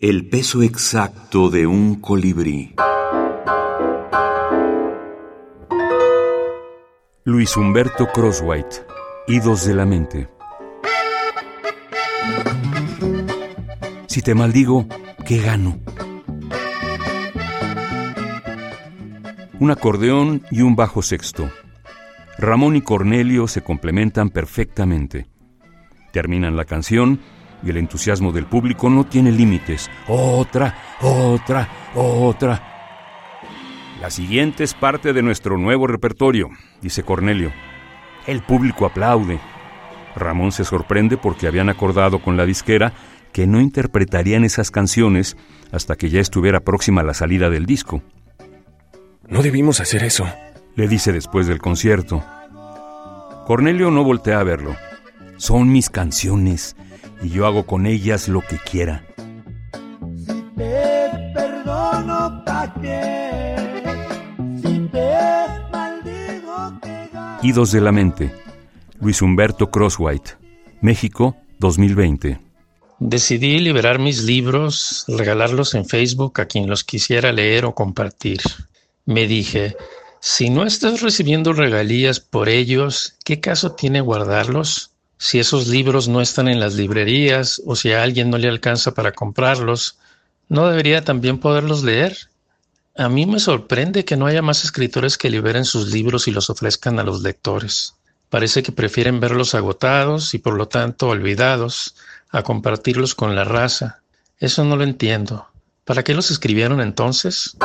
El peso exacto de un colibrí. Luis Humberto Crosswhite, Idos de la Mente. Si te maldigo, ¿qué gano? Un acordeón y un bajo sexto. Ramón y Cornelio se complementan perfectamente. Terminan la canción y el entusiasmo del público no tiene límites. Otra, otra, otra. La siguiente es parte de nuestro nuevo repertorio, dice Cornelio. El público aplaude. Ramón se sorprende porque habían acordado con la disquera que no interpretarían esas canciones hasta que ya estuviera próxima la salida del disco. No debimos hacer eso, le dice después del concierto. Cornelio no voltea a verlo. Son mis canciones y yo hago con ellas lo que quiera. Si te perdono, Si te maldigo, Idos de la mente. Luis Humberto Crosswhite. México, 2020. Decidí liberar mis libros, regalarlos en Facebook a quien los quisiera leer o compartir. Me dije, si no estás recibiendo regalías por ellos, ¿qué caso tiene guardarlos? Si esos libros no están en las librerías o si a alguien no le alcanza para comprarlos, ¿no debería también poderlos leer? A mí me sorprende que no haya más escritores que liberen sus libros y los ofrezcan a los lectores. Parece que prefieren verlos agotados y por lo tanto olvidados a compartirlos con la raza. Eso no lo entiendo. ¿Para qué los escribieron entonces?